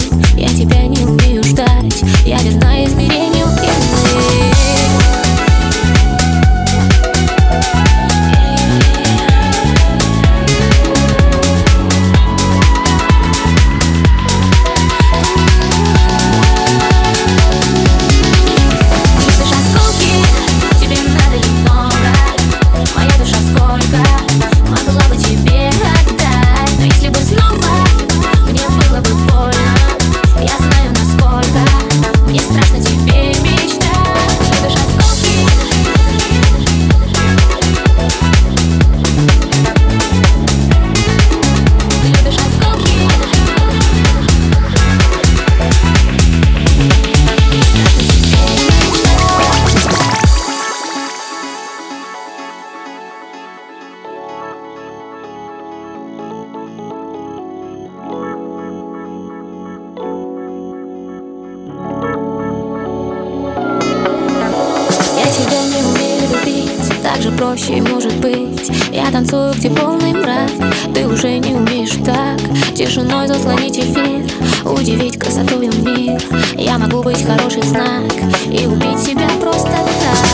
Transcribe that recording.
days. так же проще может быть. Я танцую, где полный мрак. Ты уже не умеешь так. Тишиной заслонить эфир. Удивить красотою мир. Я могу быть хороший знак И убить себя просто так.